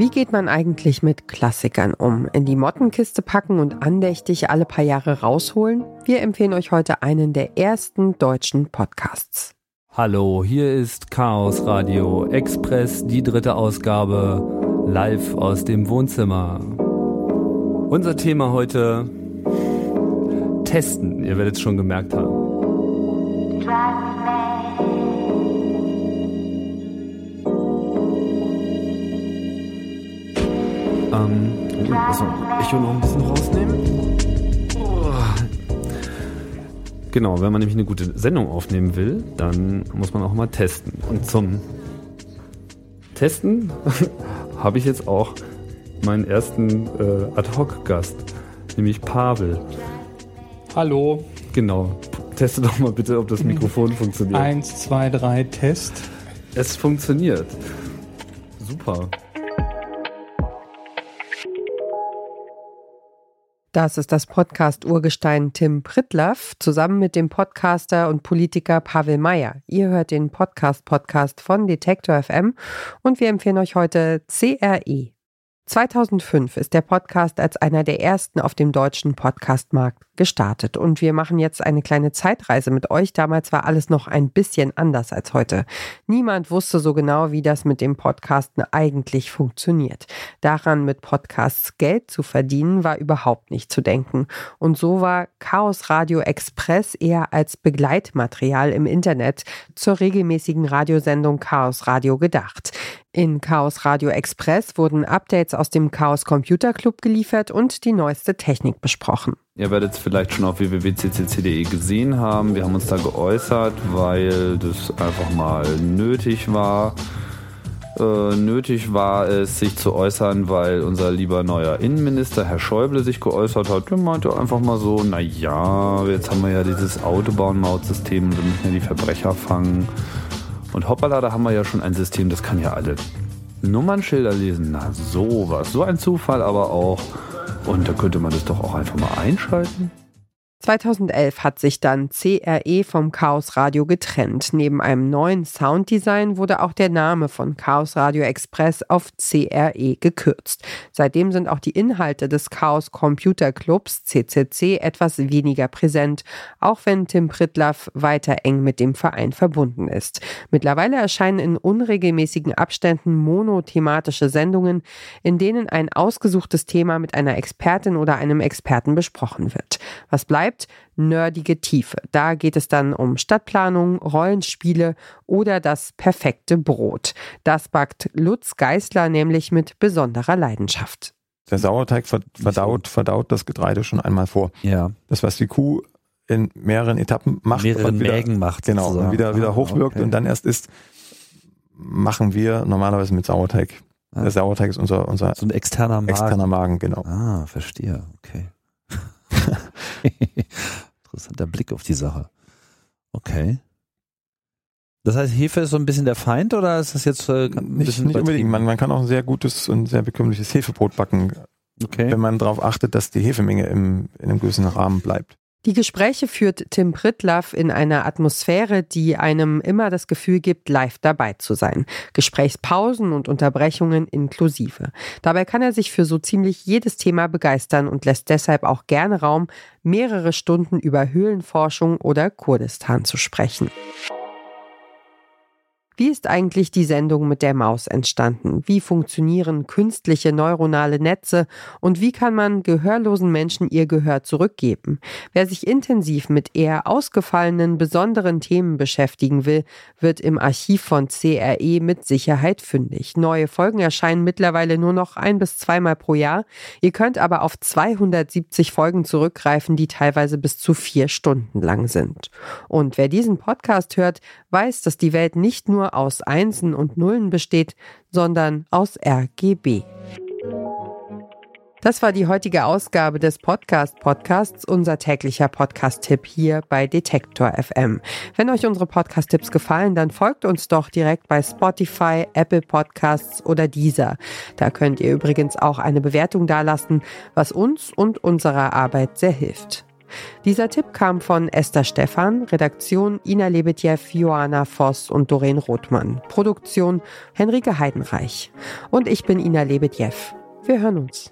Wie geht man eigentlich mit Klassikern um? In die Mottenkiste packen und andächtig alle paar Jahre rausholen? Wir empfehlen euch heute einen der ersten deutschen Podcasts. Hallo, hier ist Chaos Radio Express, die dritte Ausgabe, live aus dem Wohnzimmer. Unser Thema heute Testen, ihr werdet es schon gemerkt haben. Ähm, also Echo noch ein bisschen rausnehmen. Genau, wenn man nämlich eine gute Sendung aufnehmen will, dann muss man auch mal testen. Und zum Testen habe ich jetzt auch meinen ersten äh, Ad-Hoc-Gast, nämlich Pavel. Hallo. Genau. Teste doch mal bitte, ob das Mikrofon funktioniert. Eins, zwei, drei, Test. Es funktioniert. Super. Das ist das Podcast-Urgestein Tim Prittlaff zusammen mit dem Podcaster und Politiker Pavel Meyer. Ihr hört den Podcast-Podcast von Detektor FM und wir empfehlen euch heute CRE. 2005 ist der Podcast als einer der ersten auf dem deutschen Podcastmarkt gestartet und wir machen jetzt eine kleine Zeitreise mit euch. Damals war alles noch ein bisschen anders als heute. Niemand wusste so genau, wie das mit dem Podcasten eigentlich funktioniert. Daran mit Podcasts Geld zu verdienen war überhaupt nicht zu denken und so war Chaos Radio Express eher als Begleitmaterial im Internet zur regelmäßigen Radiosendung Chaos Radio gedacht. In Chaos Radio Express wurden Updates aus dem Chaos Computer Club geliefert und die neueste Technik besprochen. Ihr werdet es vielleicht schon auf www.ccc.de gesehen haben. Wir haben uns da geäußert, weil das einfach mal nötig war. Äh, nötig war es, sich zu äußern, weil unser lieber neuer Innenminister, Herr Schäuble, sich geäußert hat. Der meinte einfach mal so, naja, jetzt haben wir ja dieses Autobahnmautsystem, wir müssen ja die Verbrecher fangen. Und hoppala, da haben wir ja schon ein System, das kann ja alle Nummernschilder lesen. Na, sowas. So ein Zufall aber auch. Und da könnte man das doch auch einfach mal einschalten. 2011 hat sich dann CRE vom Chaos Radio getrennt. Neben einem neuen Sounddesign wurde auch der Name von Chaos Radio Express auf CRE gekürzt. Seitdem sind auch die Inhalte des Chaos Computer Clubs CCC etwas weniger präsent, auch wenn Tim Pritlaff weiter eng mit dem Verein verbunden ist. Mittlerweile erscheinen in unregelmäßigen Abständen monothematische Sendungen, in denen ein ausgesuchtes Thema mit einer Expertin oder einem Experten besprochen wird. Was bleibt bleibt nerdige Tiefe. Da geht es dann um Stadtplanung, Rollenspiele oder das perfekte Brot. Das backt Lutz Geißler nämlich mit besonderer Leidenschaft. Der Sauerteig verdaut, verdaut das Getreide schon einmal vor. Ja. Das, was die Kuh in mehreren Etappen macht, mehreren wieder, Mägen macht, genau, und wieder, wieder ah, hochwirkt okay. und dann erst ist, machen wir normalerweise mit Sauerteig. Ah. Der Sauerteig ist unser, unser so ein externer Magen. Externer Magen, genau. Ah, verstehe, okay. Interessanter Blick auf die Sache. Okay. Das heißt, Hefe ist so ein bisschen der Feind oder ist das jetzt äh, nicht, nicht unbedingt? Man, man, kann auch ein sehr gutes und sehr bekömmliches Hefebrot backen, okay. wenn man darauf achtet, dass die Hefemenge im, in einem gewissen Rahmen bleibt. Die Gespräche führt Tim Pritlaff in einer Atmosphäre, die einem immer das Gefühl gibt, live dabei zu sein. Gesprächspausen und Unterbrechungen inklusive. Dabei kann er sich für so ziemlich jedes Thema begeistern und lässt deshalb auch gerne Raum, mehrere Stunden über Höhlenforschung oder Kurdistan zu sprechen. Wie ist eigentlich die Sendung mit der Maus entstanden? Wie funktionieren künstliche neuronale Netze und wie kann man gehörlosen Menschen ihr Gehör zurückgeben? Wer sich intensiv mit eher ausgefallenen, besonderen Themen beschäftigen will, wird im Archiv von CRE mit Sicherheit fündig. Neue Folgen erscheinen mittlerweile nur noch ein bis zweimal pro Jahr. Ihr könnt aber auf 270 Folgen zurückgreifen, die teilweise bis zu vier Stunden lang sind. Und wer diesen Podcast hört, weiß, dass die Welt nicht nur aus Einsen und Nullen besteht, sondern aus RGB. Das war die heutige Ausgabe des Podcast Podcasts, unser täglicher Podcast-Tipp hier bei Detektor FM. Wenn euch unsere Podcast-Tipps gefallen, dann folgt uns doch direkt bei Spotify, Apple Podcasts oder Deezer. Da könnt ihr übrigens auch eine Bewertung dalassen, was uns und unserer Arbeit sehr hilft. Dieser Tipp kam von Esther Stephan, Redaktion Ina Lebetjew, Joanna Voss und Doreen Rothmann. Produktion Henrike Heidenreich. Und ich bin Ina Lebetjew. Wir hören uns.